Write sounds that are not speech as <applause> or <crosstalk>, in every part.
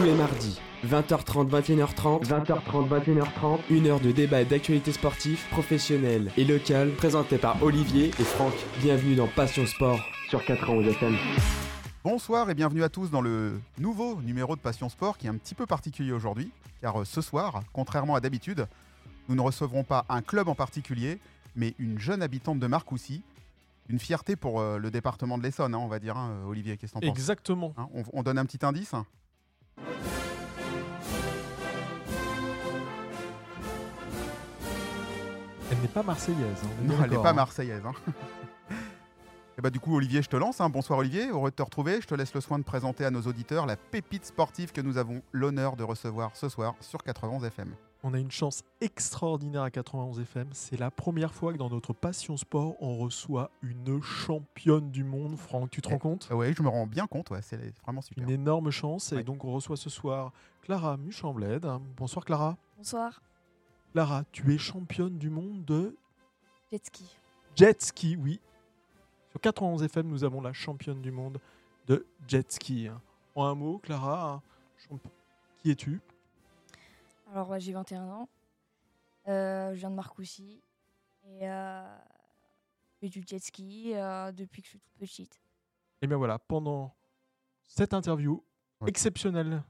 Tous les mardis, 20h30, 21h30, 20h30, 21h30, une heure de débat et d'actualité sportive, professionnelle et locale, présentée par Olivier et Franck. Bienvenue dans Passion Sport sur 91 FM. Bonsoir et bienvenue à tous dans le nouveau numéro de Passion Sport qui est un petit peu particulier aujourd'hui, car euh, ce soir, contrairement à d'habitude, nous ne recevrons pas un club en particulier, mais une jeune habitante de Marcoussis. Une fierté pour euh, le département de l'Essonne, hein, on va dire, hein, Olivier, qu'est-ce que t'en penses? Exactement. Hein, on, on donne un petit indice? Elle n'est pas marseillaise. hein, on est Non, elle n'est pas hein. marseillaise. hein. <laughs> Et bah du coup Olivier, je te lance. hein. Bonsoir Olivier, heureux de te retrouver. Je te laisse le soin de présenter à nos auditeurs la pépite sportive que nous avons l'honneur de recevoir ce soir sur 91 FM. On a une chance extraordinaire à 91 FM. C'est la première fois que dans notre passion sport, on reçoit une championne du monde. Franck, tu te rends compte? Ah ouais, je me rends bien compte, ouais, c'est vraiment super. Une énorme chance. Et donc, on reçoit ce soir Clara Muchambled. Bonsoir, Clara. Bonsoir. Clara, tu es championne du monde de Jet ski. jet ski, oui. Sur 91 FM, nous avons la championne du monde de jet ski. En un mot, Clara, champ- qui es-tu? Alors, ouais, j'ai 21 ans. Euh, je viens de Marcoussis. Et euh, je fais du jet ski euh, depuis que je suis toute petite. Et bien voilà, pendant cette interview Ouais. exceptionnelle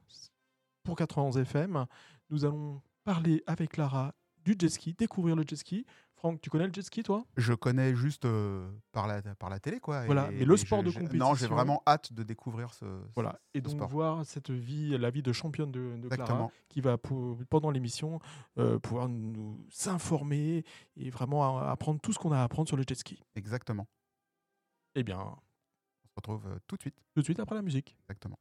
pour 91 FM, nous allons parler avec Clara du jet ski, découvrir le jet ski. Franck, tu connais le jet ski, toi? Je connais juste euh, par, la, par la télé, quoi. Voilà, et- mais le et sport de je- Non, j'ai compétition- vraiment hâte de découvrir ce. Voilà. Et donc sport. voir cette vie, la vie de championne de, de Clara, qui va pour- pendant l'émission euh, pouvoir nous s'informer et vraiment apprendre tout ce qu'on a à apprendre sur le jet ski. Exactement. Eh bien, On se retrouve euh, tout de suite. tout de suite après la musique. Exactement.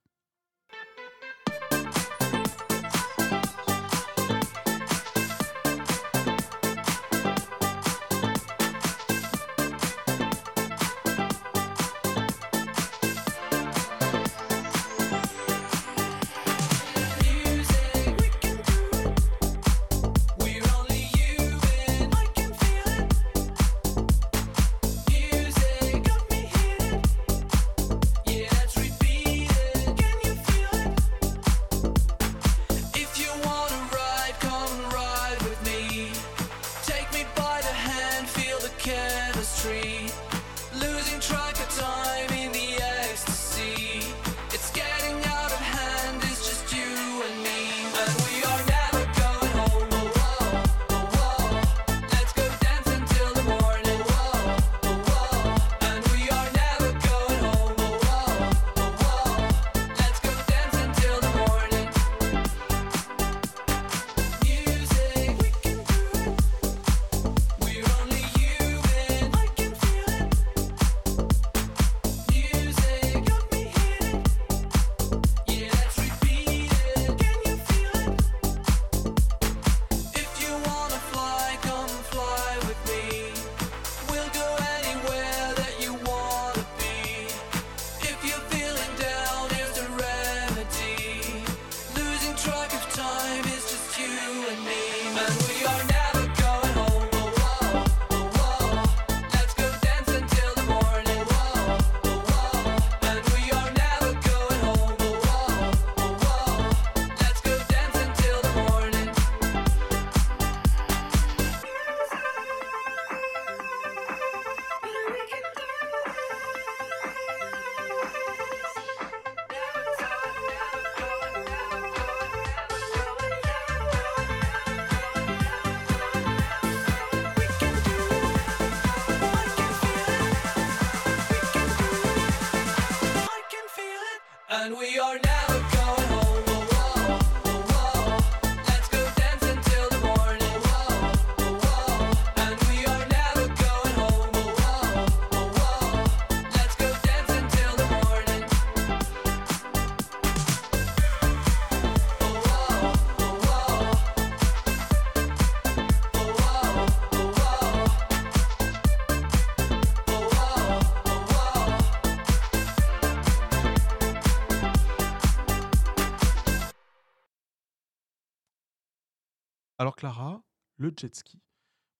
Clara, le jet ski.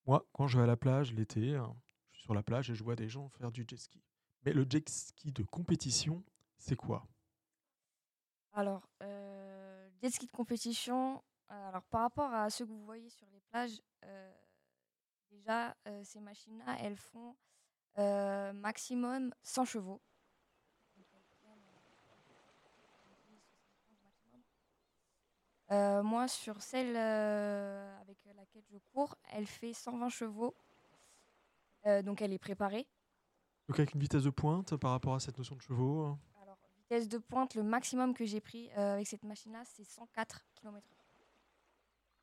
Moi, quand je vais à la plage l'été, hein, je suis sur la plage et je vois des gens faire du jet ski. Mais le jet ski de compétition, c'est quoi? Alors, euh, jet ski de compétition, euh, alors par rapport à ceux que vous voyez sur les plages, euh, déjà, euh, ces machines-là, elles font maximum 100 chevaux. Donc, elles prennent, euh, 70, 75 maximum. Euh, moi, sur celle euh, avec laquelle je cours, elle fait 120 chevaux. Euh, donc, elle est préparée. Donc avec une vitesse de pointe par rapport à cette notion de chevaux. hein. Alors, vitesse de pointe, le maximum que j'ai pris avec cette machine-là, c'est 104 km/h.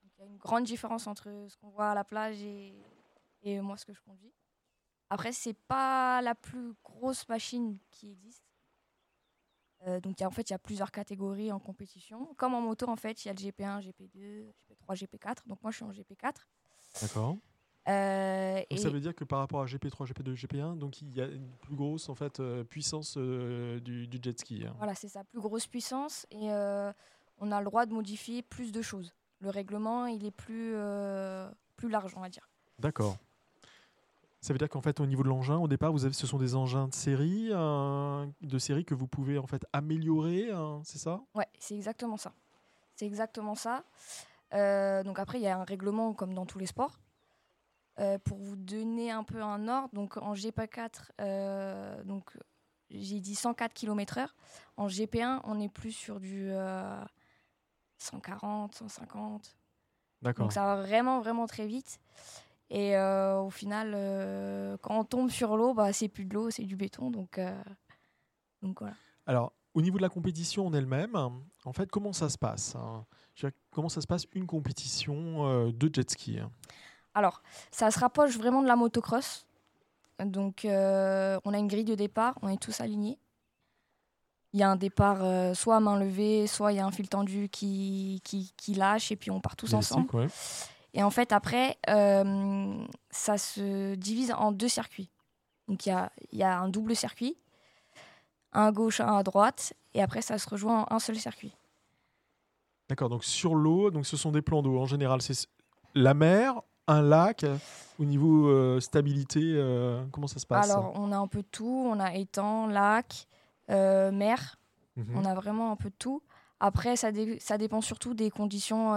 Donc, il y a une grande différence entre ce qu'on voit à la plage et, et moi, ce que je conduis. Après, c'est pas la plus grosse machine qui existe. Euh, donc, il y a- en fait, il y a plusieurs catégories en compétition. Comme en moto, en fait, il y a le GP1, GP2, GP3, GP4. Donc, moi, je suis en GP4. D'accord. Euh, Donc et ça veut dire que par rapport à GP3, GP2, GP1, donc il y a une plus grosse en fait euh, puissance euh, du, du jet ski. hein. Voilà, c'est sa plus grosse puissance et euh, on a le droit de modifier plus de choses. Le règlement, il est plus, euh, plus large, on va dire. D'accord. Ça veut dire qu'en fait au niveau de l'engin, au départ, vous avez, ce sont des engins de série, euh, de série que vous pouvez en fait améliorer, hein, c'est ça? Ouais, c'est exactement ça. C'est exactement ça. Euh, donc après, il y a un règlement comme dans tous les sports. Euh, pour vous donner un peu un ordre, donc en GP4, euh, donc j'ai dit 104 km/h. En GP1, on est plus sur du euh, 140, 150. D'accord. Donc ça va vraiment, vraiment très vite. Et euh, au final, euh, quand on tombe sur l'eau, bah, c'est plus de l'eau, c'est du béton. Donc, euh, donc voilà. Alors, au niveau de la compétition en elle-même, en fait, comment ça se passe hein? Comment ça se passe une compétition de jet ski? Hein Alors, ça se rapproche vraiment de la motocross. Donc, on a une grille de départ, on est tous alignés. Il y a un départ soit à main levée, soit il y a un fil tendu qui, qui, qui lâche et puis on part tous ensemble. Ouais. Et en fait, après, euh, ça se divise en deux circuits. Donc, il y a, il y a un double circuit, un à gauche, un à droite, et après, ça se rejoint en un seul circuit. D'accord, donc sur l'eau, donc ce sont des plans d'eau. En général, c'est la mer, un lac. Au niveau euh, stabilité, euh, comment ça se passe Alors, on a un peu de tout. On a étang, lac, mer. Mhm. On a vraiment un peu de tout. Après, ça, dé- ça dépend surtout des conditions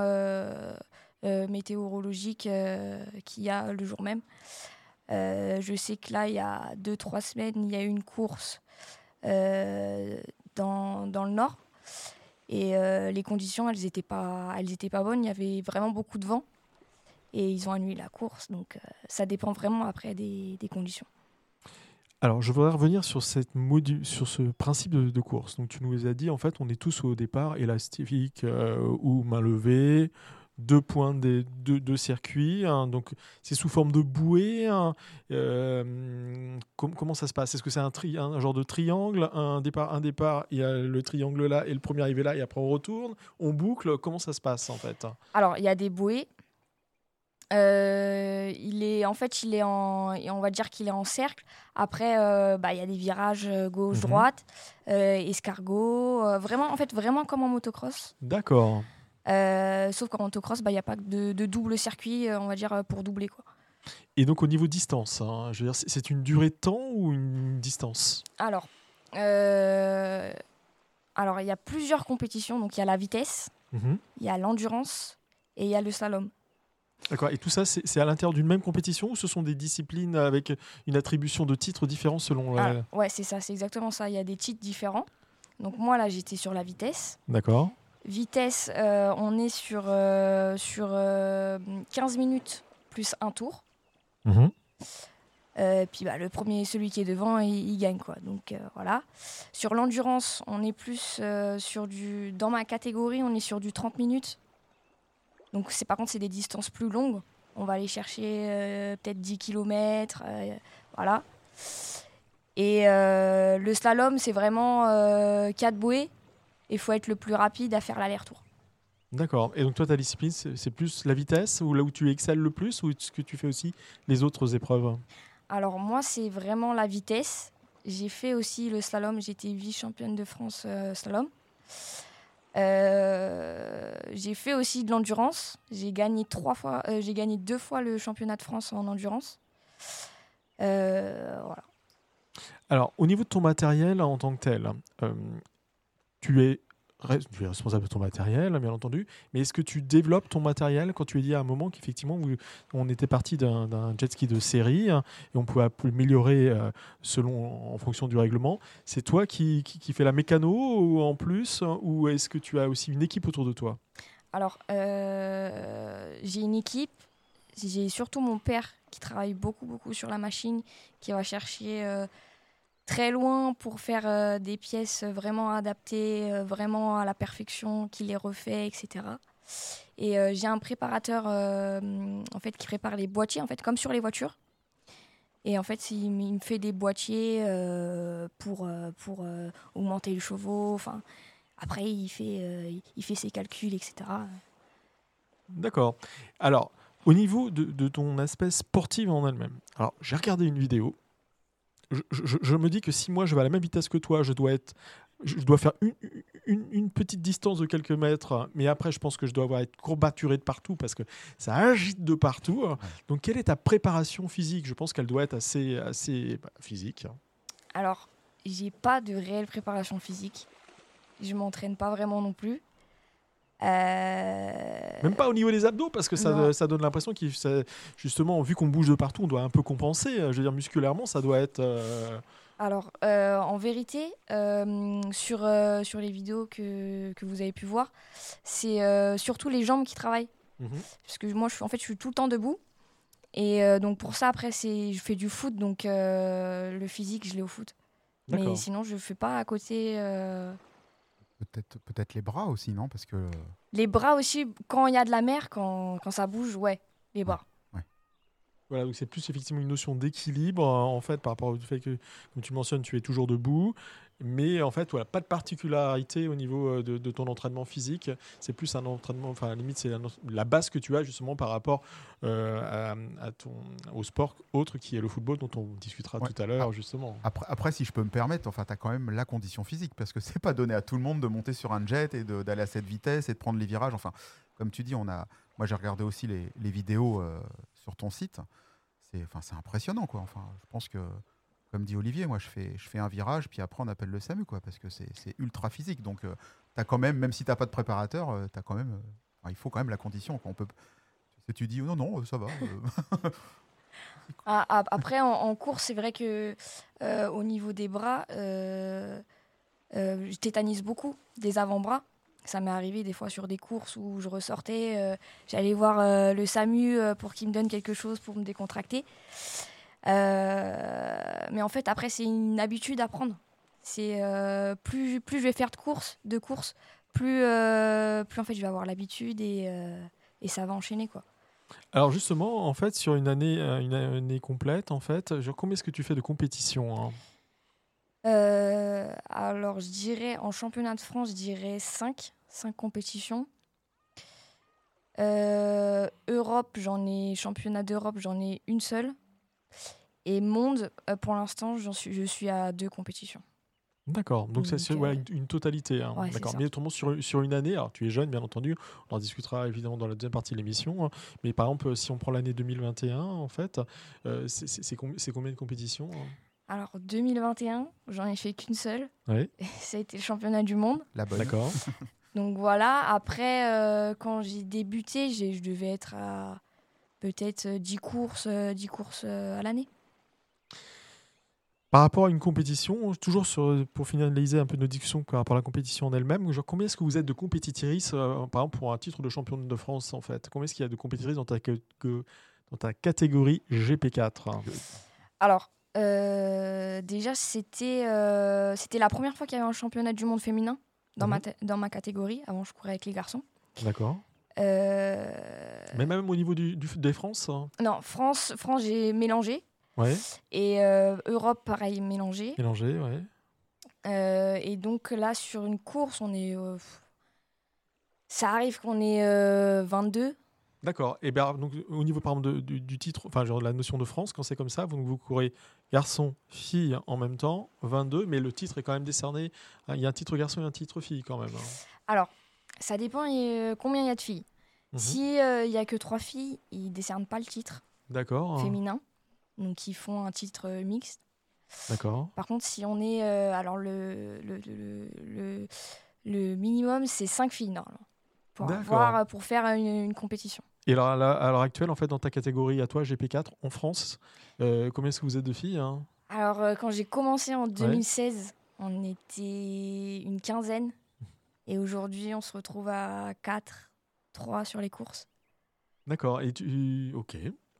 euh, météorologiques euh, qu'il y a le jour même. Euh, je sais que là, il y a deux, trois semaines, il y a eu une course dans, dans le nord. Et les conditions, elles n'étaient pas, pas bonnes. Il y avait vraiment beaucoup de vent. Et ils ont annulé la course. Donc, ça dépend vraiment après des, des conditions. Alors, je voudrais revenir sur, cette modu- sur ce principe de, course. Donc, tu nous as dit, en fait, on est tous au départ élastique ou main levée, deux points des deux, deux circuits. hein. donc, c'est sous forme de bouée. hein. Euh, com- comment ça se passe? Est-ce que c'est un, un genre de triangle? Un départ, un départ, il y a le triangle là et le premier arrivé là, et après on retourne On boucle Comment ça se passe, en fait? Alors, il y a des bouées. Euh, il est, en fait, il est en, on va dire qu'il est en cercle. Après, euh, bah, il y a des virages gauche-droite, euh, escargot. vraiment, en fait, vraiment comme en motocross. D'accord. Euh, sauf qu'en motocross, bah, il n'y a pas de, de double circuit, euh, on va dire, pour doubler. Quoi. Et donc, au niveau distance, hein, je veux dire, c'est- une durée de temps ou une distance? Alors, euh, alors, il y a plusieurs compétitions. Donc, il y a la vitesse, Mhm. il y a l'endurance et il y a le slalom. D'accord. Et tout ça, c'est c'est à l'intérieur d'une même compétition ou ce sont des disciplines avec une attribution de titres différents selon la... Ah, ouais, c'est ça, c'est exactement ça. Il y a des titres différents. Donc, moi, là, j'étais sur la vitesse. D'accord. Vitesse, euh, on est sur, euh, sur euh, 15 minutes plus un tour. Mhm. Euh, puis bah, le premier, celui qui est devant, il, il gagne quoi. Donc euh, voilà. Sur l'endurance, on est plus euh, sur du. Dans ma catégorie, on est sur du 30 minutes. Donc c'est par contre c'est des distances plus longues. On va aller chercher euh, peut-être 10 km. voilà. Et euh, le slalom, c'est vraiment 4 bouées. Il faut être le plus rapide à faire l'aller-retour. D'accord. Et donc toi, ta discipline, c'est plus la vitesse ou là où tu excelles le plus ou est-ce que tu fais aussi les autres épreuves? Alors moi, c'est vraiment la vitesse. J'ai fait aussi le slalom. J'étais vice-championne de France euh, slalom. Euh, j'ai fait aussi de l'endurance. J'ai gagné trois fois. euh, j'ai gagné deux fois le championnat de France en endurance. Voilà. Alors, au niveau de ton matériel en tant que tel, euh, tu es es responsable de ton matériel, bien entendu, mais est-ce que tu développes ton matériel quand tu as dit à un moment qu'effectivement, on était parti d'un jet ski de série hein, et on pouvait améliorer euh, selon, en fonction du règlement C'est toi qui, qui, qui fais la mécano ou en plus hein, Ou est-ce que tu as aussi une équipe autour de toi? Alors, euh, j'ai une équipe. J'ai surtout mon père qui travaille beaucoup, beaucoup sur la machine, qui va chercher euh, très loin pour faire euh, des pièces vraiment adaptées, euh, vraiment à la perfection, qui les refait, etc. Et euh, j'ai un préparateur en fait, qui prépare les boîtiers, en fait, comme sur les voitures. Et en fait, il, me fait des boîtiers pour, pour augmenter le chevaux. Enfin, après, il fait, il fait ses calculs, etc. D'accord. Alors, au niveau de, de ton aspect sportif en elle-même, alors j'ai regardé une vidéo. Je, je- je me dis que si moi je vais à la même vitesse que toi, je dois être, je dois faire une, une- une petite distance de quelques mètres, mais après je pense que je dois avoir être courbaturé de partout parce que ça agite de partout. Donc, quelle est ta préparation physique? Je pense qu'elle doit être assez, assez bah, physique. Alors, j'ai pas de réelle préparation physique. Je m'entraîne pas vraiment non plus. Euh, Même pas au niveau des abdos, parce que ça, ça donne l'impression ça- justement, vu qu'on bouge de partout, on doit un peu compenser. Je veux dire, musculairement, ça doit être. euh, Alors, euh, en vérité, euh, sur, euh, sur les vidéos que, que vous avez pu voir, c'est surtout les jambes qui travaillent. mhm. Parce que moi, je, suis- en fait, je suis tout le temps debout. Et donc, pour ça, après, c'est, je fais du foot. Donc, le physique, je l'ai au foot. Mais sinon, je fais pas à côté. Euh, Peut-être peut les bras aussi, non? Parce que Les bras aussi, quand il y a de la mer, quand, quand ça bouge, ouais, les bras. Voilà, donc c'est plus effectivement une notion d'équilibre en fait par rapport au fait que, comme tu mentionnes, tu es toujours debout, mais en fait, voilà, pas de particularité au niveau euh, de, de ton entraînement physique. C'est plus un entraînement, enfin, à la limite, c'est la base que tu as justement par rapport euh, à, à ton, au sport autre qui est le football, dont on discutera Ouais. tout à l'heure justement. après, après, si je peux me permettre, enfin, tu as quand même la condition physique parce que <laughs> c'est pas donné à tout le monde de monter sur un jet et d'aller à cette vitesse et de prendre les virages. Enfin, comme tu dis, on a, moi j'ai regardé aussi les, les vidéos euh, sur ton site. C'est, enfin, impressionnant, quoi. Enfin, je pense que, comme dit Olivier, moi je fais, un virage, puis après on appelle le SAMU, quoi, parce que c'est, ultra physique. Donc, tu as quand même, même si t'as pas de préparateur, euh, t'as quand même, euh, il faut quand même la condition. Peut, tu dis non, non, ça va. euh, <laughs> Ah, ah, après, en, en course, c'est vrai que euh, au niveau des bras, euh, euh, je tétanise beaucoup des avant-bras. Ça m'est arrivé des fois sur des courses où je ressortais, euh, j'allais voir euh, le SAMU euh, pour qu'il me donne quelque chose pour me décontracter. Mais en fait, après, c'est une habitude à prendre. C'est plus, plus je vais faire de courses, de courses, plus, plus en fait je vais avoir l'habitude et, ça va enchaîner quoi. Alors justement, en fait, sur une année, une année complète, en fait, genre, combien est-ce que tu fais de compétition hein? Euh, alors, je dirais, en championnat de France, je dirais 5, 5 compétitions. Euh, Europe, j'en ai, championnat d'Europe, j'en ai une seule. Et monde, euh, pour l'instant, suis, je suis à deux compétitions. D'accord, donc c'est ouais, une, totalité. hein. ouais, D'accord, mais sur, sur une année, alors tu es jeune bien entendu, on en discutera évidemment dans la deuxième partie de l'émission, hein. mais par exemple si on prend l'année 2021 en fait, euh, c'est combien de compétitions hein? Alors, 2021, j'en ai fait qu'une seule. Ouais. <laughs> Ça a été le championnat du monde. la bonne. D'accord. <laughs> Donc voilà, après, euh, quand j'ai débuté, j'ai- je devais être à peut-être euh, 10 courses, euh, 10 courses euh, à l'année. Par rapport à une compétition, toujours sur, pour finaliser un peu nos discussions par rapport à la compétition en elle-même, genre combien est-ce que vous êtes de compétitrices, euh, par exemple pour un titre de championne de France en fait? Combien est-ce qu'il y a de compétitrices dans ta, que- dans ta catégorie GP4 hein Alors, euh, déjà, c'était euh, c'était la première fois qu'il y avait un championnat du monde féminin dans, ma, Mhm. dans ma catégorie. Avant, je courais avec les garçons. D'accord. Euh, Mais même au niveau du, du- des France hein Non, France, France j'ai mélangé. Ouais, Et Europe, pareil, mélangé. mélangé, ouais. Et donc là, sur une course, on est. ça arrive qu'on est euh, 22. D'accord. Et bien, donc, au niveau par exemple, de- du, du titre, enfin, genre la notion de France, quand c'est comme ça, vous, vous courez garçon, fille en même temps, 22, mais le titre est quand même décerné. hein, Il y a un titre garçon et un titre fille quand même. hein. Alors, ça dépend euh, combien il y a de filles. Mhm. Si euh, il y a que trois filles, ils décernent pas le titre D'accord. féminin. Donc, ils font un titre euh, mixte. D'accord. Par contre, si on est. alors, le, le, le, le- minimum, c'est 5 filles, normalement. Pour, avoir- pour faire une, une compétition. Et alors, à l'heure actuelle, en fait, dans ta catégorie à toi, GP4, en France, euh, combien est-ce que vous êtes de filles hein? Alors, euh, quand j'ai commencé en 2016, on était une quinzaine. Et aujourd'hui, on se retrouve à 4, 3 sur les courses. D'accord. Et tu. Ok.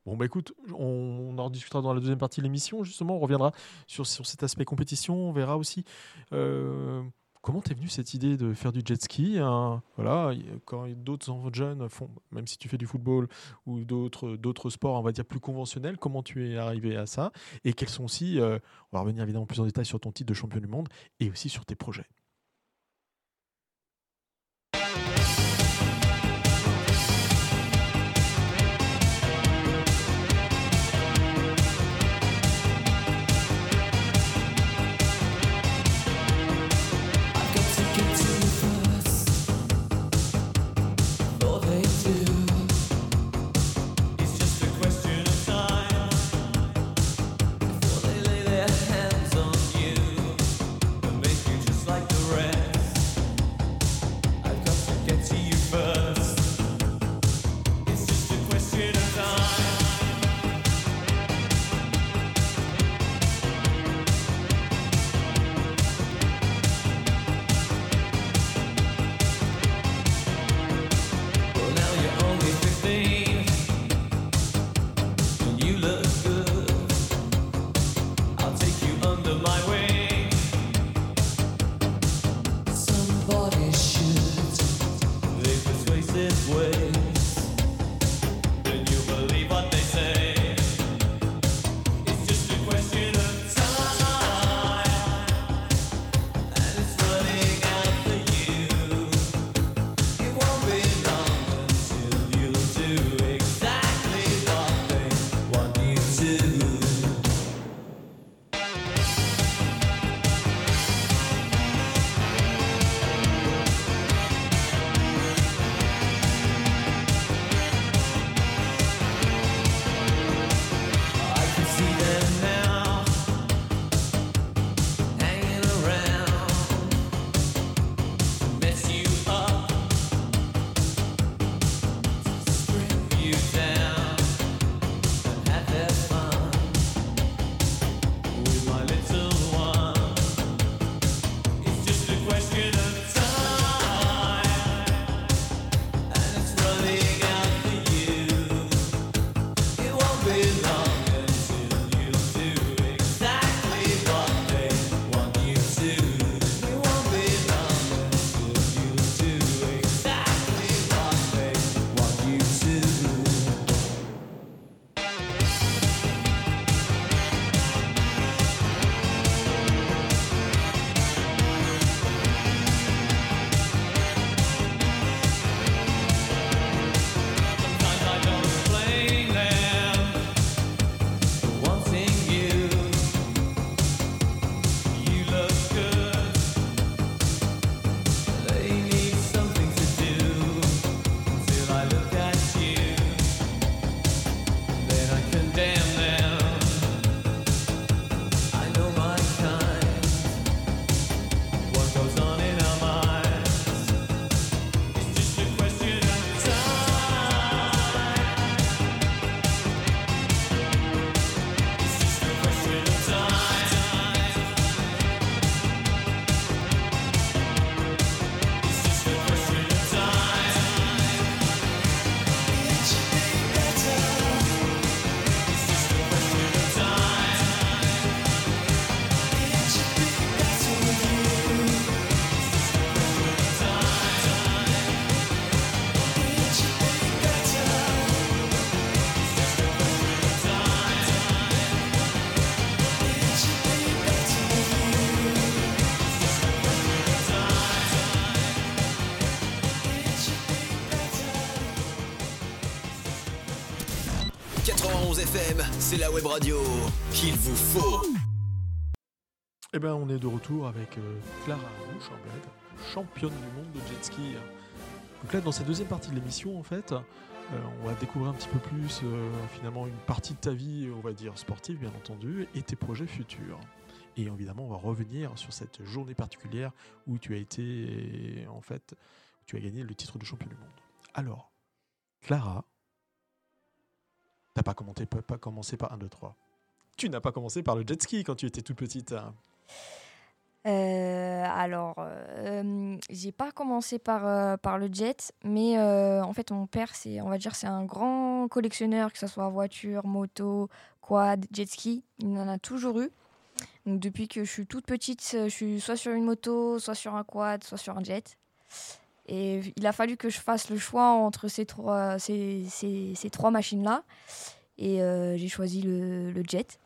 Bon, bah écoute, on, en rediscutera dans la deuxième partie de l'émission, justement. On reviendra sur, sur cet aspect compétition. On verra aussi. euh, Comment t'es venue cette idée de faire du jet ski hein? Voilà, quand d'autres jeunes font, même si tu fais du football ou d'autres d'autres sports, on va dire plus conventionnels, comment tu es arrivé à ça? Et quels sont aussi, euh, on va revenir évidemment plus en détail sur ton titre de champion du monde et aussi sur tes projets? 91 FM, c'est la web radio qu'il vous faut. Eh ben, on est de retour avec euh, Clara Rouchamblade, championne du monde de jet ski. Donc là, dans cette deuxième partie de l'émission, en fait, euh, on va découvrir un petit peu plus, euh, finalement, une partie de ta vie, on va dire sportive, bien entendu, et tes projets futurs. Et évidemment, on va revenir sur cette journée particulière où tu as été, en fait, tu as gagné le titre de champion du monde. Alors, Clara, pas commencé, pas commencé par 1, 2, 3. Tu n'as pas commencé par le jet ski quand tu étais toute petite. Euh, alors, euh, j'ai pas commencé par, euh, par le jet, mais en fait, mon père, c'est, on va dire, c'est un grand collectionneur, que ce soit voiture, moto, quad, jet ski. Il en a toujours eu. Donc, depuis que je suis toute petite, je suis soit sur une moto, soit sur un quad, soit sur un jet. Et il a fallu que je fasse le choix entre ces trois, ces, ces- ces trois machines-là. Et euh, j'ai choisi le, le jet.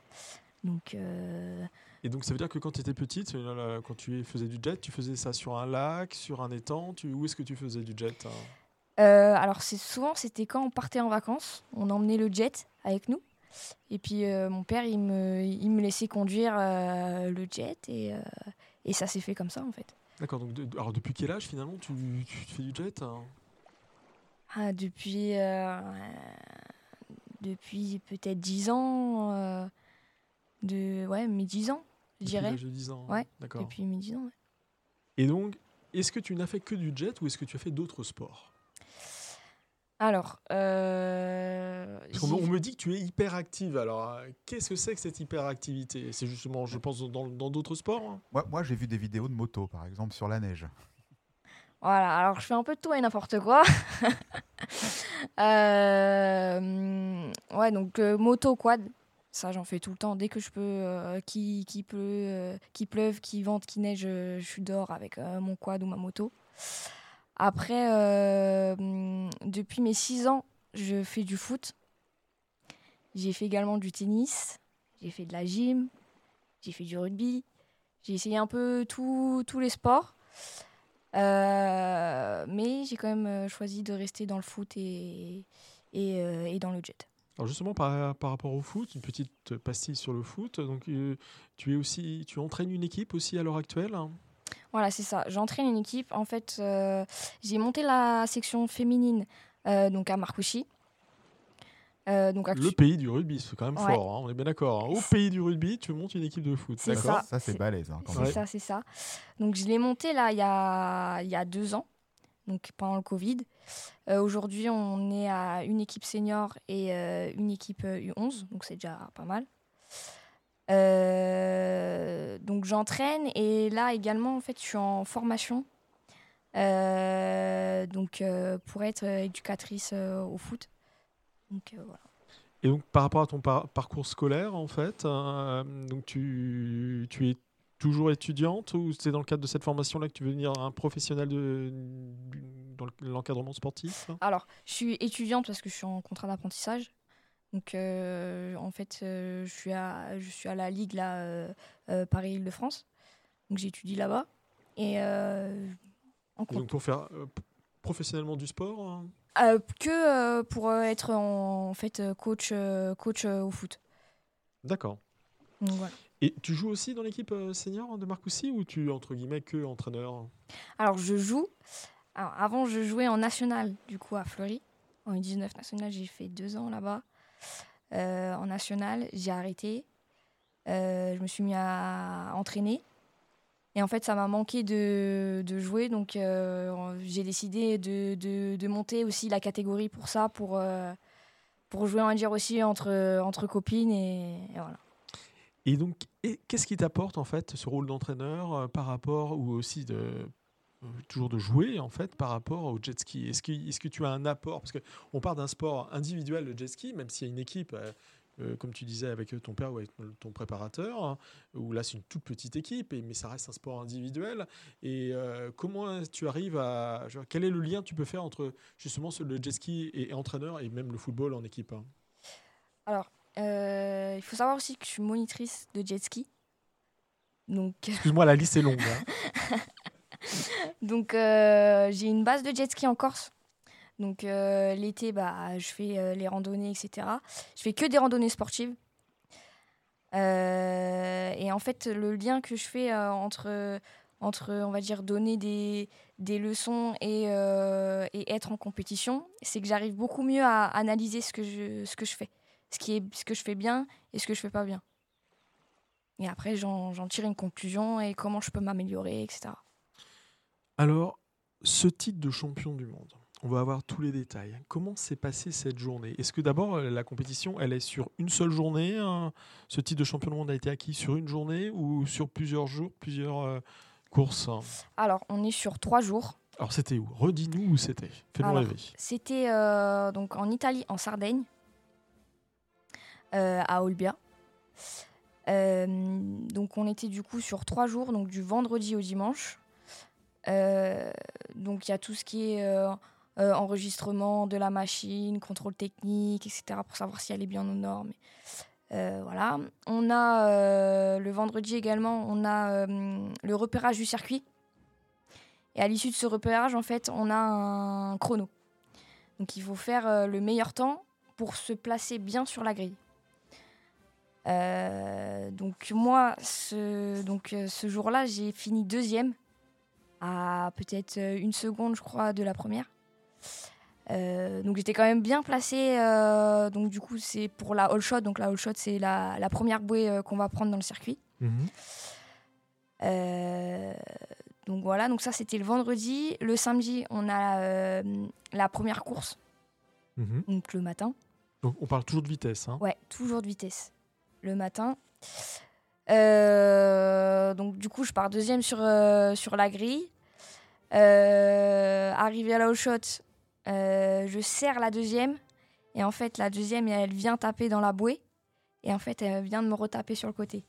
Donc, euh, Et donc, ça veut dire que quand tu étais petite, euh, quand tu faisais du jet, tu faisais ça sur un lac, sur un étang tu... Où est-ce que tu faisais du jet hein? Euh, alors c'est souvent c'était quand on partait en vacances, on emmenait le jet avec nous. Et puis mon père il me, il me laissait conduire le jet et, et ça s'est fait comme ça en fait. D'accord, donc de- alors depuis quel âge finalement tu, tu fais du jet hein? Ah, depuis euh, depuis peut-être 10 ans, euh, de ouais mes 10 ans je Depuis dirais. l'âge de 10 ans. Ouais, D'accord. Depuis mes 10 ans. ouais. Et donc, est-ce que tu n'as fait que du jet ou est-ce que tu as fait d'autres sports? Alors euh, on me dit que tu es hyperactive. Alors, euh, qu'est-ce que c'est que cette hyperactivité? C'est justement, je pense, dans dans d'autres sports hein? Moi, moi j'ai vu des vidéos de moto, par exemple, sur la neige. Voilà, alors je fais un peu de tout et n'importe quoi. <laughs> Euh, ouais, donc euh, moto, quad, ça j'en fais tout le temps. Dès que je peux, euh, qui, qui pleut, euh, qui pleuve, qui vente, qui neige, je suis dehors avec euh, mon quad ou ma moto. Après, euh, depuis mes 6 ans, je fais du foot. J'ai fait également du tennis. J'ai fait de la gym. J'ai fait du rugby. J'ai essayé un peu tous les sports. Euh, mais j'ai quand même euh, choisi de rester dans le foot et, et, dans le jet. Alors justement, par, par rapport au foot, une petite pastille sur le foot. Donc, tu es aussi, tu entraînes une équipe aussi à l'heure actuelle hein? Voilà, c'est ça. J'entraîne une équipe. En fait, euh, j'ai monté la section féminine euh, donc à Marcoussis. Euh, donc actu- Le pays du rugby, c'est quand même Ouais. fort. hein, on est bien d'accord. hein. Au pays du rugby, tu montes une équipe de foot. C'est D'accord. ça. Ça, c'est balèze. hein, C'est ça, c'est ça. Donc je l'ai monté là il y a, il y a deux ans, donc pendant le Covid. Euh, Aujourd'hui, on est à une équipe senior et euh, une équipe euh, U11, donc c'est déjà pas mal. Euh, donc j'entraîne et là également, en fait, je suis en formation. euh, donc euh, pour être éducatrice au foot. Donc voilà. Et donc, par rapport à ton par- parcours scolaire, en fait, donc tu, tu es toujours étudiante ou c'est dans le cadre de cette formation-là que tu veux devenir un professionnel de, dans l'encadrement sportif? Alors, je suis étudiante parce que je suis en contrat d'apprentissage. Donc, euh, en fait, euh, je, suis à, je suis à la Ligue là, euh, euh, Paris-Île-de-France. Donc, j'étudie là-bas. Et en Et donc, pour faire professionnellement du sport hein? Euh, que euh, pour être en, en fait coach, euh, coach au foot. D'accord. Voilà. Et tu joues aussi dans l'équipe senior de Marcoussis ou tu entre guillemets que entraîneur? Alors, je joue. Alors, avant, je jouais en national, du coup, à Fleury. En U19 national, j'ai fait deux ans là-bas. Euh, en national, j'ai arrêté. Euh, je me suis mis à entraîner. Et en fait, ça m'a manqué de, de jouer. Donc, euh, j'ai décidé de, de- monter aussi la catégorie pour ça, pour, pour jouer, on va dire, aussi entre, entre copines. Et, voilà. Et donc, qu'est-ce qui t'apporte en fait ce rôle d'entraîneur par rapport ou aussi de toujours de jouer en fait par rapport au jet ski Est-ce que, est que tu as un apport? Parce qu'on part d'un sport individuel, le jet ski, même s'il y a une équipe, euh, euh, comme tu disais avec ton père ou avec ton préparateur, hein, où là c'est une toute petite équipe, et, mais ça reste un sport individuel. Et euh, comment tu arrives à. genre, quel est le lien que tu peux faire entre justement le jet ski et, et entraîneur et même le football en équipe hein? Alors, euh, il faut savoir aussi que je suis monitrice de jet ski. Donc, Excuse-moi, la liste est longue. hein. <laughs> <laughs> Donc euh, j'ai une base de jet ski en Corse. Donc euh, l'été, bah, je fais euh, les randonnées, etc. Je fais que des randonnées sportives. Et en fait, le lien que je fais entre, entre, on va dire, donner des, des leçons et, et être en compétition, c'est que j'arrive beaucoup mieux à analyser ce que je, ce que je fais. Ce, qui est, ce que je fais bien et ce que je fais pas bien. Et après, j'en tire une conclusion et comment je peux m'améliorer, etc. Alors, ce titre de champion du monde, on va avoir tous les détails. Comment s'est passée cette journée? Est-ce que d'abord, euh, la compétition, elle est sur une seule journée hein? Ce titre de champion du monde a été acquis sur une journée ou sur plusieurs jours, plusieurs euh, courses Alors, on est sur trois jours. Alors, c'était où? Redis-nous où c'était. Fais-nous rêver. C'était euh, donc en Italie, en Sardaigne, euh, à Olbia. Donc on était du coup sur trois jours, donc du vendredi au dimanche. Euh, donc il y a tout ce qui est euh, euh, enregistrement de la machine, contrôle technique, etc. pour savoir si elle est bien aux normes. Voilà. On a le vendredi également, on a le repérage du circuit. Et à l'issue de ce repérage, en fait, on a un chrono. Donc il faut faire le meilleur temps pour se placer bien sur la grille. Donc moi, ce, ce jour-là, j'ai fini deuxième, à peut-être euh, une seconde, je crois, de la première. Euh, donc j'étais quand même bien placée. euh, donc du coup, c'est pour la all shot. Donc la all shot, c'est la, la première bouée euh, qu'on va prendre dans le circuit. Mhm. Donc voilà, donc ça c'était le vendredi. Le samedi, on a la première course, Mhm. donc le matin. Donc, on parle toujours de vitesse. hein. Ouais, toujours de vitesse. Le matin. Donc du coup, je pars deuxième sur, sur la grille. Euh, arrivé à la haut shot, euh, je serre la deuxième. Et en fait, la deuxième, elle vient taper dans la bouée. Et en fait, elle vient de me retaper sur le côté.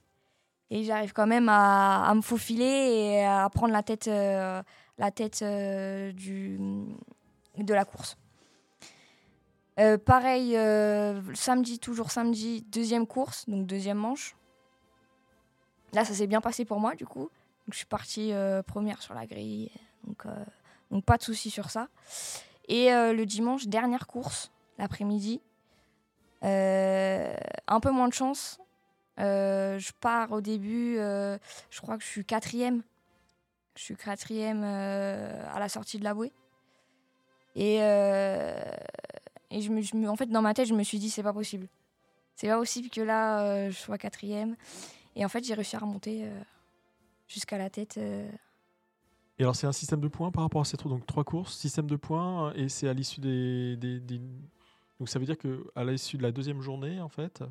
Et j'arrive quand même à, me faufiler et à prendre la tête, euh, la tête du, de la course. Pareil, samedi, toujours samedi, deuxième course, donc deuxième manche. Là, ça s'est bien passé pour moi, du coup. Je suis partie première sur la grille, donc, euh, donc pas de souci sur ça. Et euh, le dimanche, dernière course, l'après-midi. Euh, un peu moins de chance. Je pars au début, je crois que je suis quatrième. Je suis quatrième à la sortie de la bouée. Et, en fait, dans ma tête, je me suis dit, c'est pas possible. C'est pas possible que là, je sois quatrième. Et en fait, j'ai réussi à remonter jusqu'à la tête. Et alors, c'est un système de points par rapport à ces trois, donc trois courses, système de points, et c'est à l'issue des, des- des- Donc, ça veut dire que à l'issue de la deuxième journée, en fait,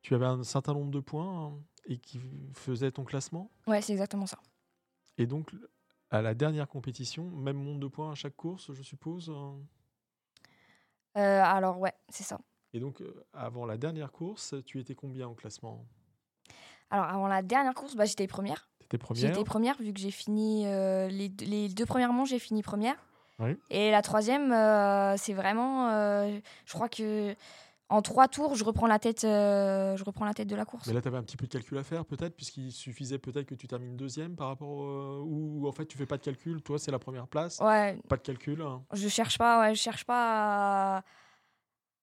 tu avais un certain nombre de points hein, et qui faisait ton classement. Ouais, c'est exactement ça. Et donc, à la dernière compétition, même nombre de points à chaque course, je suppose. hein. Euh, alors, ouais, c'est ça. Et donc, euh, avant la dernière course, tu étais combien au classement? Alors, avant la dernière course, bah, j'étais première. Tu étais première J'étais première vu que j'ai fini euh, les, deux- les deux premières manches, j'ai fini première. Oui. Et la troisième, euh, c'est vraiment, euh, je crois que en trois tours, je reprends la tête, je reprends la tête de la course. Mais là, tu avais un petit peu de calcul à faire, peut-être, puisqu'il suffisait peut-être que tu termines deuxième par rapport. au- ou en fait, tu fais pas de calcul. Toi, c'est la première place. Ouais, Pas de calcul. hein. je cherche pas, ouais, je cherche pas à,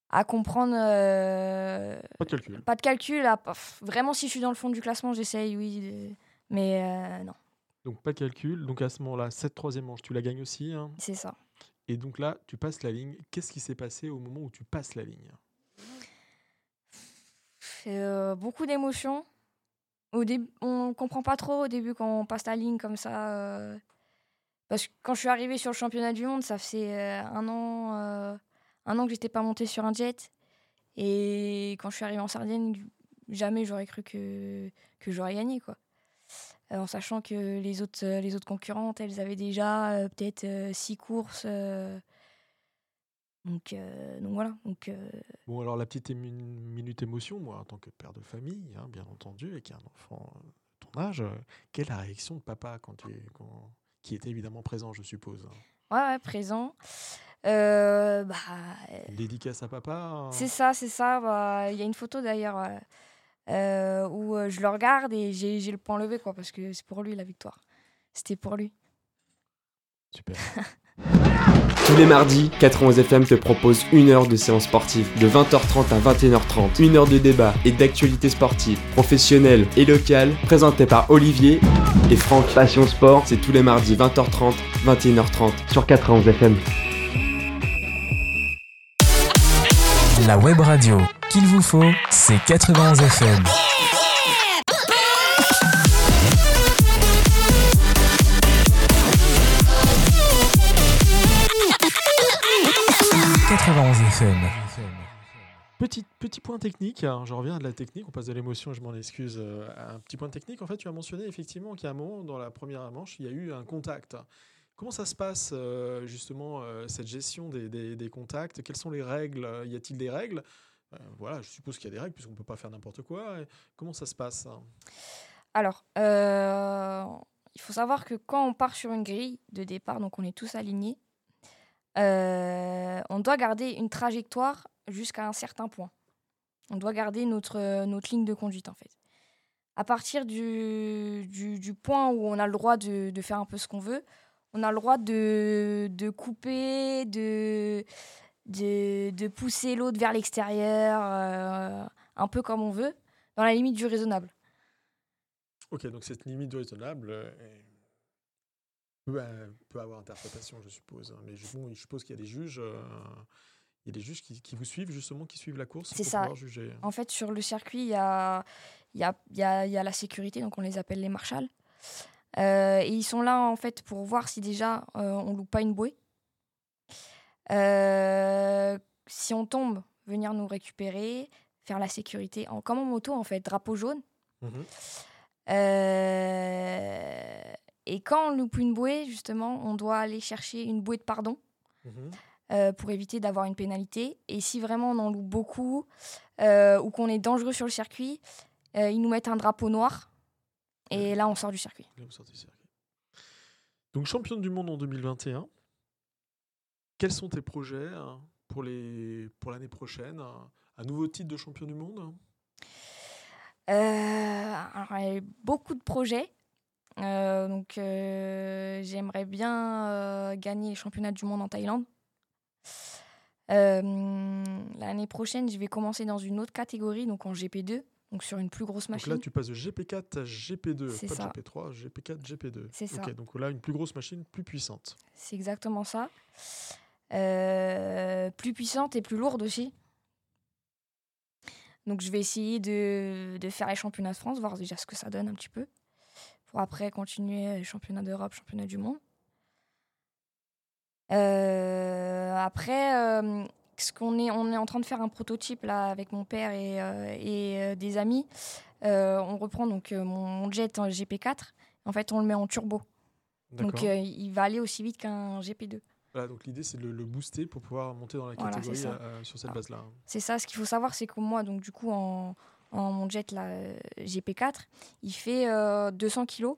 à comprendre. euh, Pas de calcul. pas de calcul. à- vraiment, si je suis dans le fond du classement, j'essaye, oui. de- Mais euh, non, Donc, pas de calcul. Donc, à ce moment-là, cette troisième manche, tu la gagnes aussi. hein. c'est ça. Et donc là, tu passes la ligne. Qu'est-ce qui s'est passé au moment où tu passes la ligne? Euh, beaucoup d'émotions. Au début, on comprend pas trop au début quand on passe la ligne comme ça. euh, parce que quand je suis arrivée sur le championnat du monde, ça faisait un an, un an que j'étais pas montée sur un jet. Et quand je suis arrivée en Sardaigne, jamais j'aurais cru que, que j'aurais gagné quoi. En sachant que les autres, euh, les autres concurrentes, elles avaient déjà euh, peut-être euh, six courses. donc, euh, donc voilà. Donc, euh, Bon, alors la petite ému- minute émotion, moi, en tant que père de famille, hein, bien entendu, et qui a un enfant de ton âge, euh, quelle est la réaction de papa quand tu es, quand- qui était évidemment présent, je suppose? Ouais, ouais, présent. Bah, dédicace à papa hein c'est ça, c'est ça. bah, Il y a une photo d'ailleurs euh, où euh, je le regarde et j'ai j'ai le point levé, quoi, parce que c'est pour lui la victoire. C'était pour lui. Super. <laughs> Tous les mardis, 91 FM te propose une heure de séance sportive de 20h30 à 21h30. Une heure de débat et d'actualité sportive, professionnelle et locale, présentée par Olivier et Franck. Passion Sport, c'est tous les mardis 20h30, 21h30 sur 91 FM. La web radio qu'il vous faut, c'est 91 FM. FM. Petit, petit point technique, hein, je reviens à de la technique, on passe de l'émotion, je m'en excuse. Euh, un petit point technique, en fait, tu as mentionné effectivement qu'à un moment, dans la première manche, il y a eu un contact. Comment ça se passe, euh, justement, euh, cette gestion des, contacts? Quelles sont les règles? Y a-t-il des règles? Euh, Voilà, je suppose qu'il y a des règles, puisqu'on ne peut pas faire n'importe quoi. Comment ça se passe hein? Alors, il faut savoir que quand on part sur une grille de départ, donc on est tous alignés, on doit garder une trajectoire jusqu'à un certain point. On doit garder notre, notre ligne de conduite, en fait. À partir du, du, point où on a le droit de faire un peu ce qu'on veut, on a le droit de, de couper, de, de, de pousser l'autre vers l'extérieur, euh, un peu comme on veut, dans la limite du raisonnable. Ok, donc cette limite du raisonnable euh, peut, euh, peut avoir interprétation, je suppose. hein. Mais je, bon, je suppose qu'il y a des juges, euh, il y a des juges qui, qui vous suivent justement, qui suivent la course C'est pour ça. pouvoir juger. En fait, sur le circuit, il y a, il y, a, il y, a, il y a la sécurité, donc on les appelle les marshals. Euh, et ils sont là, en fait, pour voir si déjà euh, on loupe pas une bouée. Euh, si on tombe, venir nous récupérer, faire la sécurité. En, comme en moto, en fait, drapeau jaune. Mhm. Euh, et quand on loupe une bouée, justement, on doit aller chercher une bouée de pardon Mhm. euh, pour éviter d'avoir une pénalité. Et si vraiment on en loue beaucoup euh, ou qu'on est dangereux sur le circuit, ils nous mettent un drapeau noir. Et là, on sort du circuit. Là, vous sortez du circuit. Donc championne du monde en 2021. Quels sont tes projets hein, pour l'année prochaine hein Un nouveau titre de champion du monde? Euh, alors, il y a beaucoup de projets. Euh, donc, euh, j'aimerais bien euh, gagner les championnats du monde en Thaïlande. Euh, L'année prochaine, je vais commencer dans une autre catégorie, donc en GP2, donc sur une plus grosse Donc machine. là, tu passes de GP4 à GP2, C'est pas ça. de GP3, GP4, GP2. C'est ça. Ok, donc là, une plus grosse machine, plus puissante. C'est exactement ça. Euh, plus puissante et plus lourde aussi. Donc je vais essayer de, de faire les championnats de France, voir déjà ce que ça donne un petit peu. Pour après continuer les championnats d'Europe, championnats du monde. Euh, après, euh, ce qu'on est, on est en train de faire un prototype là avec mon père et, euh, et euh, des amis. Euh, on reprend donc mon, jet en GP4. En fait, on le met en turbo. Donc il va aller aussi vite qu'un GP2. Voilà, donc l'idée, c'est de le, le booster pour pouvoir monter dans la catégorie sur cette Ah. base-là. C'est ça, ce qu'il faut savoir, c'est que moi, donc du coup, en, en mon jet là, euh, GP4, il fait euh, 200 kilos.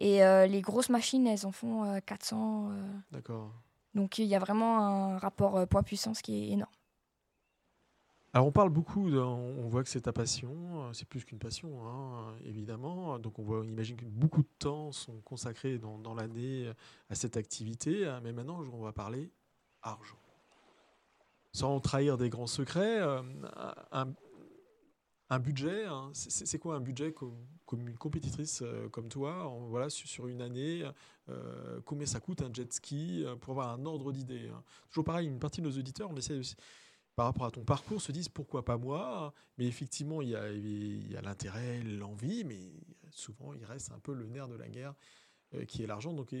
Et les grosses machines, elles en font euh, 400. euh. D'accord. Donc il y a vraiment un rapport euh, poids-puissance qui est énorme. Alors on parle beaucoup, on voit que c'est ta passion, euh, c'est plus qu'une passion, hein, évidemment. Donc on, voit, on imagine que beaucoup de temps sont consacrés dans, l'année à cette activité. Mais maintenant, on va parler argent. Sans trahir des grands secrets, euh, un, un budget, hein, c'est- quoi un budget comme, une compétitrice euh, comme toi, voilà, sur, une année euh, Combien ça coûte un jet ski euh, pour avoir un ordre d'idée hein. Toujours pareil, une partie de nos auditeurs, par rapport à ton parcours, se disent pourquoi pas moi Mais effectivement, il y a, l'intérêt, l'envie, mais souvent, il reste un peu le nerf de la guerre qui est l'argent. Donc,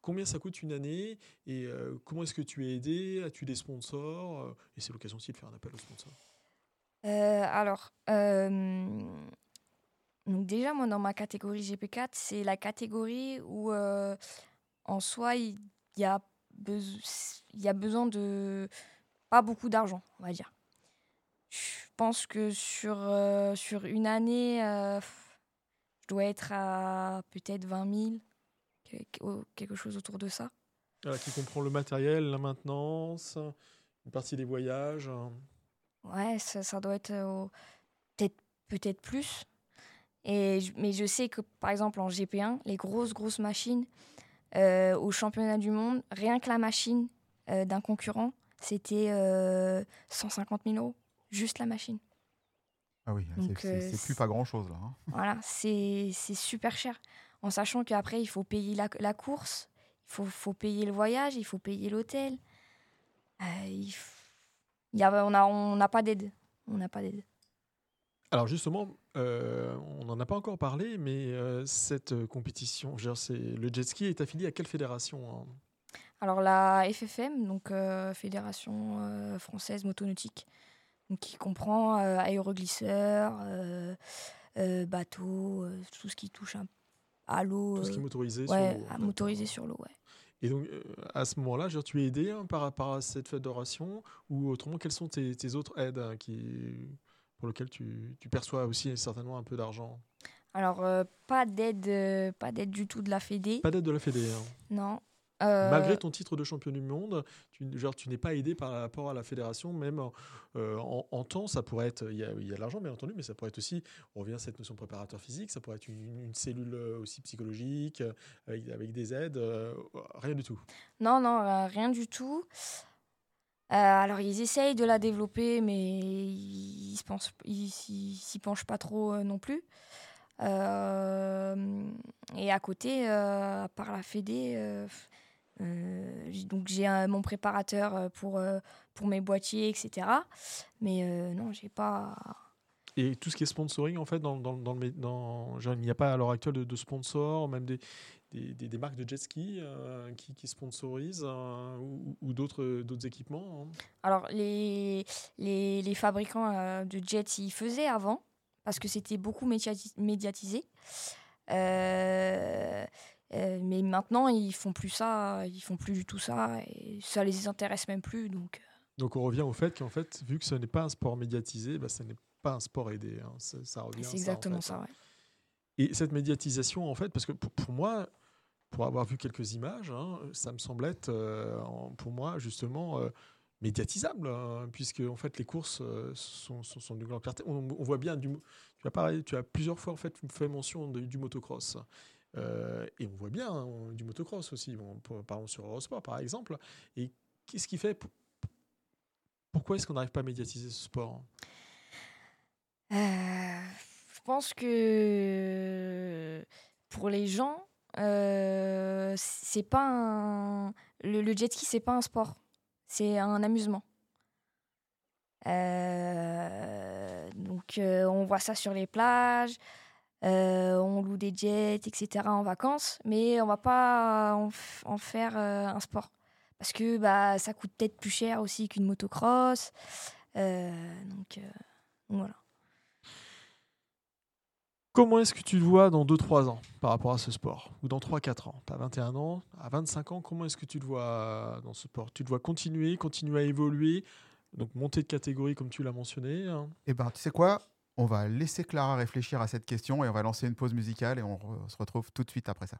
combien ça coûte une année Et comment est-ce que tu es aidé As-tu des sponsors Et c'est l'occasion aussi de faire un appel aux sponsors. Euh, alors, euh, donc déjà, moi, dans ma catégorie GP4, c'est la catégorie où, euh, en soi, il y, a besoin de pas beaucoup d'argent, on va dire. Je pense que sur, sur une année, je dois être à peut-être 20 000, que- au- quelque chose autour de ça. Voilà, qui comprend le matériel, la maintenance, une partie des voyages. Ouais, ça, ça doit être euh, peut-être peut-être plus. Et, mais je sais que, par exemple, en GP1, les grosses, grosses machines euh, au championnat du monde, rien que la machine euh, d'un concurrent, c'était euh, 150 000 euros. Juste la machine. Ah oui, c'est- plus pas grand-chose là. hein. <laughs> Voilà, c'est super cher. En sachant qu'après, il faut payer la, la course, il faut, faut payer le voyage, il faut payer l'hôtel. Il f- il y a, on n'a on pas d'aide. On n'a pas d'aide. Alors justement, euh, on n'en a pas encore parlé, mais euh, cette euh, compétition, je veux dire, c'est- le jet ski est affilié à quelle fédération hein? Alors la FFM, donc euh, Fédération française motonautique, donc, qui comprend aéroglisseurs, bateaux, tout ce qui touche à l'eau. Tout ce qui est motorisé ouais, sur l'eau. motorisé sur l'eau, ouais. Et donc, euh, à ce moment-là, tu es aidé hein, par rapport à cette fédération ou autrement, quelles sont tes, tes autres aides hein, qui, pour lesquelles tu, tu perçois aussi certainement un peu d'argent? Alors euh, pas d'aide, euh, pas d'aide du tout de la Fédé, Pas d'aide de la Fédé. hein. non. Euh, Malgré ton titre de champion du monde, tu, n'es pas aidé par rapport à la fédération, même euh, en, en temps, ça pourrait être, il y a, il y a de l'argent bien entendu, mais ça pourrait être aussi, on revient à cette notion de préparateur physique, ça pourrait être une, une cellule euh, aussi psychologique, avec, avec des aides, euh, rien du tout. Non, non, rien du tout. Alors, ils essayent de la développer, mais ils ne s'y- penchent pas trop non plus. Et à côté, par la Fédé, donc j'ai un- mon préparateur euh, pour, euh, pour mes boîtiers, etc. Mais euh, non, j'ai pas. Et tout ce qui est sponsoring, en fait, dans, dans, dans dans, genre, il n'y a pas à l'heure actuelle de, de sponsors, même des, des, des- des marques de jet ski euh, qui, qui sponsorisent euh, ou, ou d'autres d'autres équipements. hein? Alors, les, les, les fabricants euh, de jets, ils faisaient avant, parce que c'était beaucoup médiati- médiatisé. Euh, mais maintenant, ils font plus ça, ils font plus du tout ça, et ça les intéresse même plus. Donc, euh, Donc on revient au fait qu'en fait, vu que ce n'est pas un sport médiatisé, bah, ce n'est pas un sport aidé. hein. Ça, ça revient c'est en exactement fait. ça. ouais. Et cette médiatisation, en fait, parce que pour, pour moi, pour avoir vu quelques images, hein, ça me semble être, euh, pour moi, justement, euh, médiatisable, hein, puisque en fait, les courses euh, sont, sont, sont d'une grande clarté. On, on voit bien, du, tu, as parlé, tu as plusieurs fois en fait, fait mention de- du motocross. Euh, et on voit bien hein, du motocross aussi, bon, pour- par exemple sur Eurosport par exemple. Et qu'est-ce qui fait pour- Pourquoi est-ce qu'on n'arrive pas à médiatiser ce sport? Euh, je pense que pour les gens, euh, c'est pas le, le jet ski, c'est pas un sport, c'est un amusement. Donc on voit ça sur les plages, euh, on loue des jets, etc. en vacances, mais on va pas en, faire euh, un sport. Parce que bah ça coûte peut-être plus cher aussi qu'une motocross. Euh, donc, euh, donc voilà. Comment est-ce que tu te vois dans 2-3 ans par rapport à ce sport? Ou dans 3-4 ans? Tu as 21 ans, à 25 ans, comment est-ce que tu te vois dans ce sport? Tu te vois continuer, continuer à évoluer, donc monter de catégorie comme tu l'as mentionné hein? Eh ben, tu sais quoi? On va laisser Clara réfléchir à cette question et on va lancer une pause musicale et on se retrouve tout de suite après ça.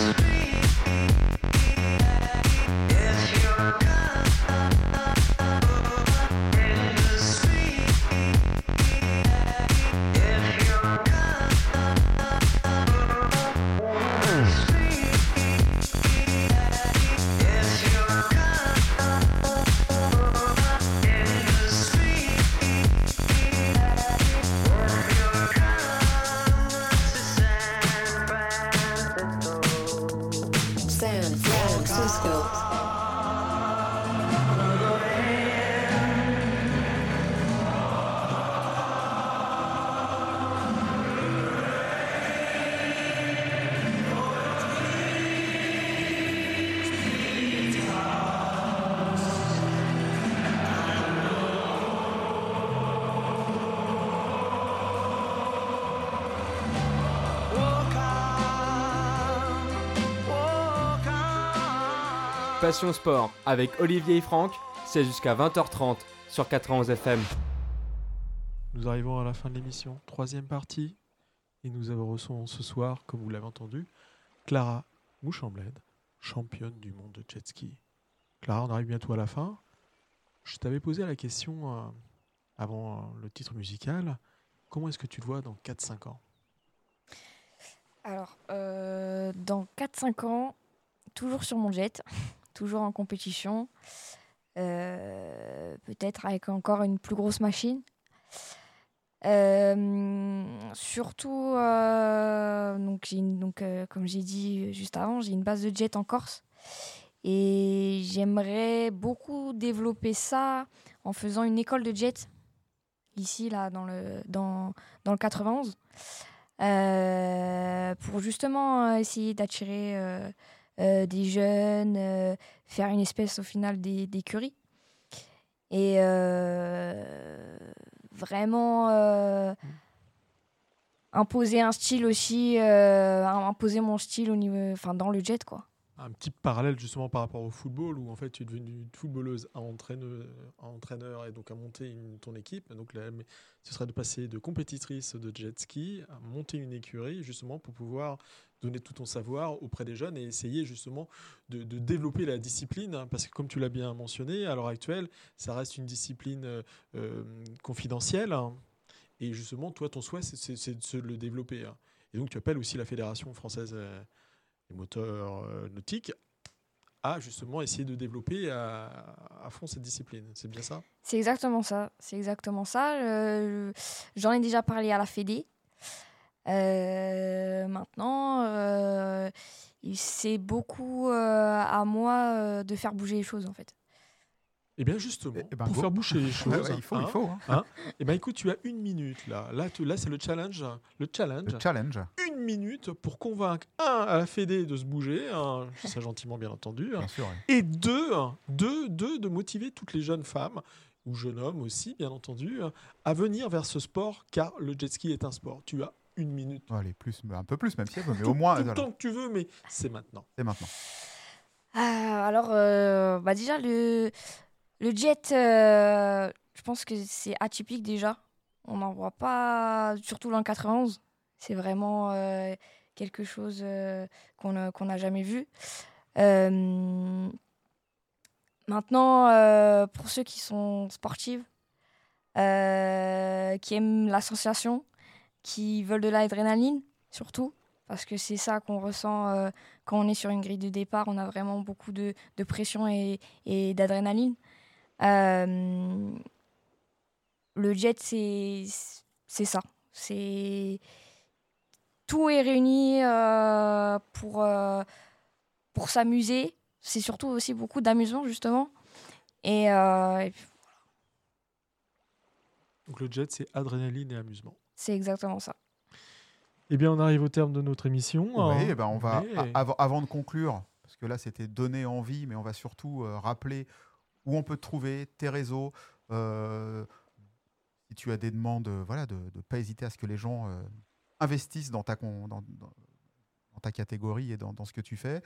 Peace. Passion Sport avec Olivier et Franck, c'est jusqu'à 20h30 sur 91 FM. Nous arrivons à la fin de l'émission, troisième partie, et nous avons reçu ce soir, comme vous l'avez entendu, Clara Mouchambled, championne du monde de jet ski. Clara, on arrive bientôt à la fin. Je t'avais posé la question euh, avant euh, le titre musical. Comment est-ce que tu te vois dans 4-5 ans? Alors, euh, dans 4-5 ans, toujours sur mon jet, toujours en compétition, euh, peut-être avec encore une plus grosse machine. Euh, surtout, euh, donc, une- donc, comme j'ai dit juste avant, j'ai une base de jet en Corse. Et j'aimerais beaucoup développer ça en faisant une école de jet ici, là, dans le, dans, dans le 91. Euh, pour justement essayer d'attirer euh, des jeunes, euh, faire une espèce au final d'écurie. Et euh, vraiment imposer un style aussi, imposer mon style au niveau, enfin dans le jet quoi. Un petit parallèle justement par rapport au football où en fait tu es devenue footballeuse à entraîneur, et donc à monter ton équipe. Donc là, ce serait de passer de compétitrice de jet ski à monter une écurie justement pour pouvoir donner tout ton savoir auprès des jeunes et essayer justement de, développer la discipline hein, parce que comme tu l'as bien mentionné à l'heure actuelle ça reste une discipline euh, euh, confidentielle hein. et justement toi ton souhait c'est- de le développer hein. et donc tu appelles aussi la fédération française euh, des moteurs euh, nautiques à justement essayer de développer à, à fond cette discipline. C'est bien ça? C'est exactement ça. C'est exactement ça. Euh, J'en ai déjà parlé à la Fédé. Euh, maintenant, euh, il- c'est beaucoup euh, à moi euh, de faire bouger les choses en fait. Eh bien justement, Eh- eh ben, pour go. faire boucher les <laughs> choses, Ouais, ouais, il faut, hein, il faut. hein. eh ben écoute, tu as une minute là. Là, tu- là c'est le challenge. Le challenge. Le challenge, Une minute pour convaincre un à la Fédé de se bouger, hein, je dis ça gentiment bien entendu, bien sûr. ouais. et deux, deux, deux, de motiver toutes les jeunes femmes ou jeunes hommes aussi, bien entendu, à venir vers ce sport, car le jet ski est un sport. Tu as une minute. Allez, plus, un peu plus même si elle veut, mais Tout- au moins, tout le voilà, temps que tu veux, mais c'est maintenant. c'est maintenant. Ah, alors, euh, bah déjà, le, le jet, euh, je pense que c'est atypique déjà. On n'en voit pas, surtout le 91. C'est vraiment euh, quelque chose euh, qu'on n'a jamais vu. Euh, maintenant, pour ceux qui sont sportives, euh, qui aiment la sensation, qui veulent de l'adrénaline, surtout, parce que c'est ça qu'on ressent quand on est sur une grille de départ, on a vraiment beaucoup de, pression et, d'adrénaline. Le jet, c'est c'est ça. C'est tout est réuni euh, pour euh, pour s'amuser. C'est surtout aussi beaucoup d'amusement justement. Et, euh, et puis, Donc le jet, c'est adrénaline et amusement. c'est exactement ça. Eh bien, on arrive au terme de notre émission. Oui, hein. eh ben on va, Mais- a- avant, avant de conclure, parce que là c'était donner envie, mais on va surtout euh, rappeler où on peut te trouver, tes réseaux. euh, si tu as des demandes, euh, voilà, de ne pas hésiter à ce que les gens euh, investissent dans ta, dans, ta catégorie et dans, ce que tu fais.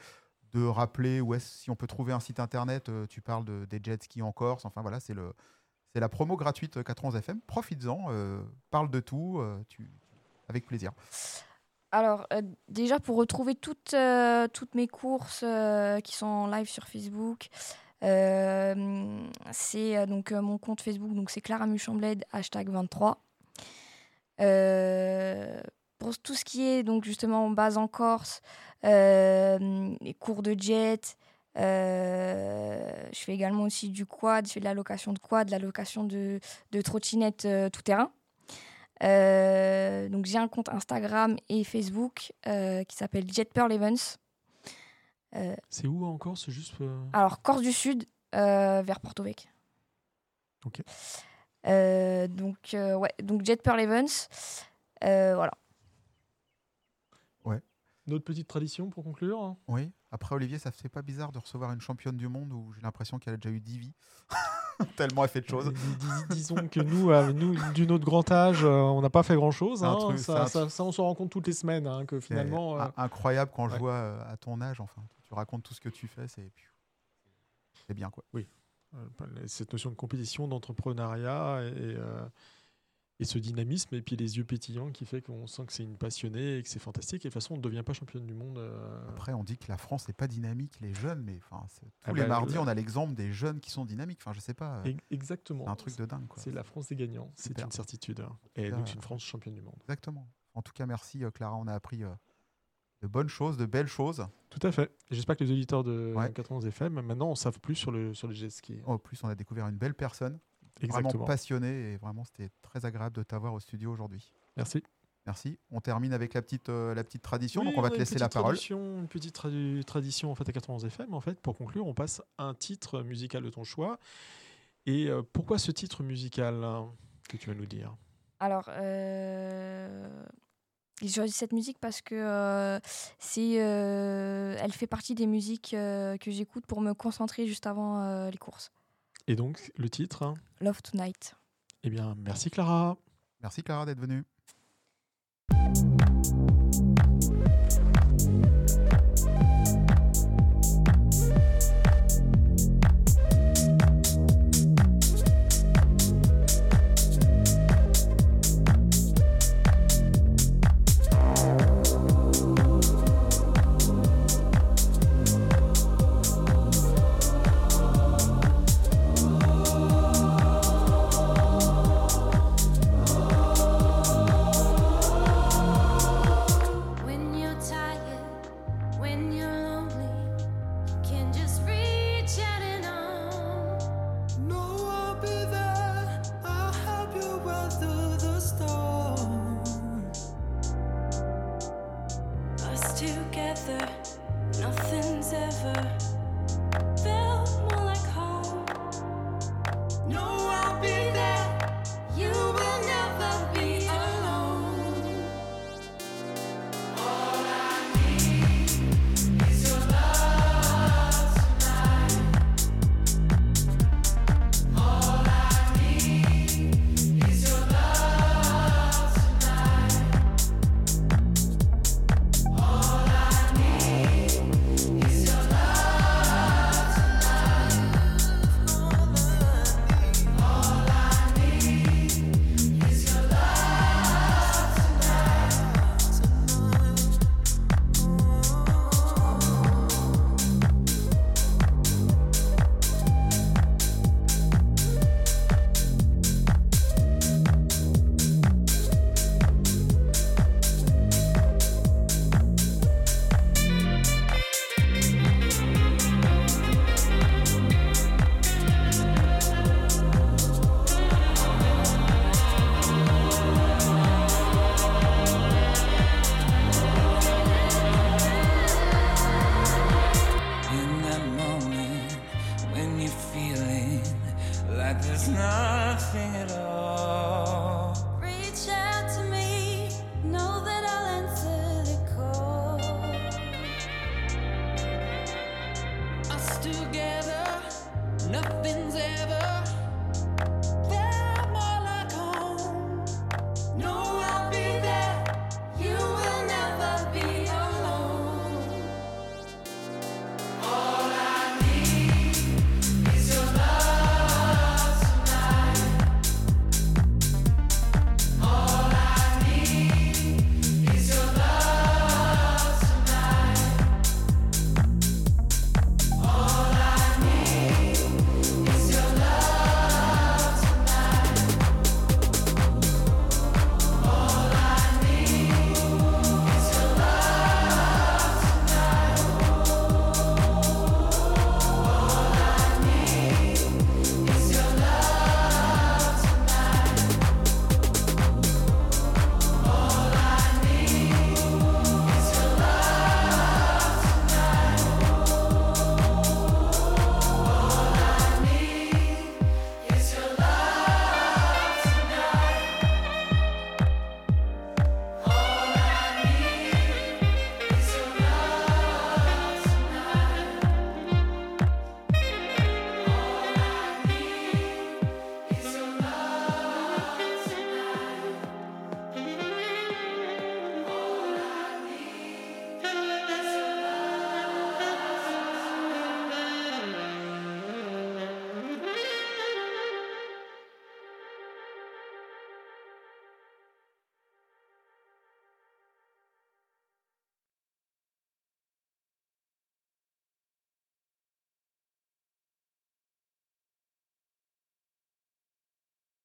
De rappeler où est-ce, si on peut trouver un site internet, euh, tu parles de, des jet skis en Corse. Enfin voilà, c'est le. C'est la promo gratuite 91 FM. Profites-en, euh, parle de tout, euh, tu, avec plaisir. Alors, euh, déjà, pour retrouver toutes, euh, toutes mes courses euh, qui sont en live sur Facebook, euh, c'est euh, donc euh, mon compte Facebook, donc c'est Clara Muchambled, hashtag 23. Pour tout ce qui est donc justement base en Corse, euh, les cours de jet, euh, je fais également aussi du quad, je fais de la location de quad, de la location de, de trottinettes euh, tout terrain. Euh, donc j'ai un compte Instagram et Facebook qui s'appelle Jet Pearl Evans. C'est où encore C'est juste. alors Corse du Sud vers Porto. Ok. Euh, donc ouais, donc Jet Pearl Evans. Voilà. Notre petite tradition pour conclure hein Oui. Après, Olivier, ça ne fait pas bizarre de recevoir une championne du monde où j'ai l'impression qu'elle a déjà eu 10 vies. <laughs> Tellement elle fait de choses. Dis- dis- disons que nous, euh, nous du notre grand âge, euh, on n'a pas fait grand-chose. Hein. ça, un ça- ça, on s'en rend compte toutes les semaines, hein, que finalement... euh, in- incroyable quand je ouais. vois euh, à ton âge. Enfin, tu racontes tout ce que tu fais. C'est bien, quoi. euh, cette notion de compétition, d'entrepreneuriat et, euh, et ce dynamisme et puis les yeux pétillants qui fait qu'on sent que c'est une passionnée et que c'est fantastique. Et de toute façon, on ne devient pas championne du monde. euh, Après, on dit que la France n'est pas dynamique, les jeunes, mais enfin, c'est- tous Ah les bah, mardis, on a l'exemple des jeunes qui sont dynamiques. Enfin, je sais pas. euh, Exactement. Un truc de dingue. C'est la France des gagnants, c'est une certitude. hein. Et donc, c'est une France championne du monde. Exactement. En tout cas, merci euh, Clara. On a appris de bonnes choses, de belles choses. Tout à fait. J'espère que les auditeurs de Ouais. 91 FM, maintenant, on savent plus sur le, sur le jet ski. En plus, on a découvert une belle personne, vraiment Exactement. passionnée et vraiment, c'était très agréable de t'avoir au studio aujourd'hui. Merci. Merci. On termine avec la petite, euh, la petite tradition. Oui, donc, on va a te laisser la parole. tradition- une petite tradition en fait à 91 FM. En fait, pour conclure, on passe à un titre musical de ton choix. Et euh, pourquoi ce titre musical hein, que tu vas nous dire? Alors, euh, j'ai choisi cette musique parce que euh, c'est, euh, elle fait partie des musiques euh, que j'écoute pour me concentrer juste avant euh, les courses. Et donc, le titre? Love Tonight. Eh bien, merci Clara. Merci Clara d'être venue.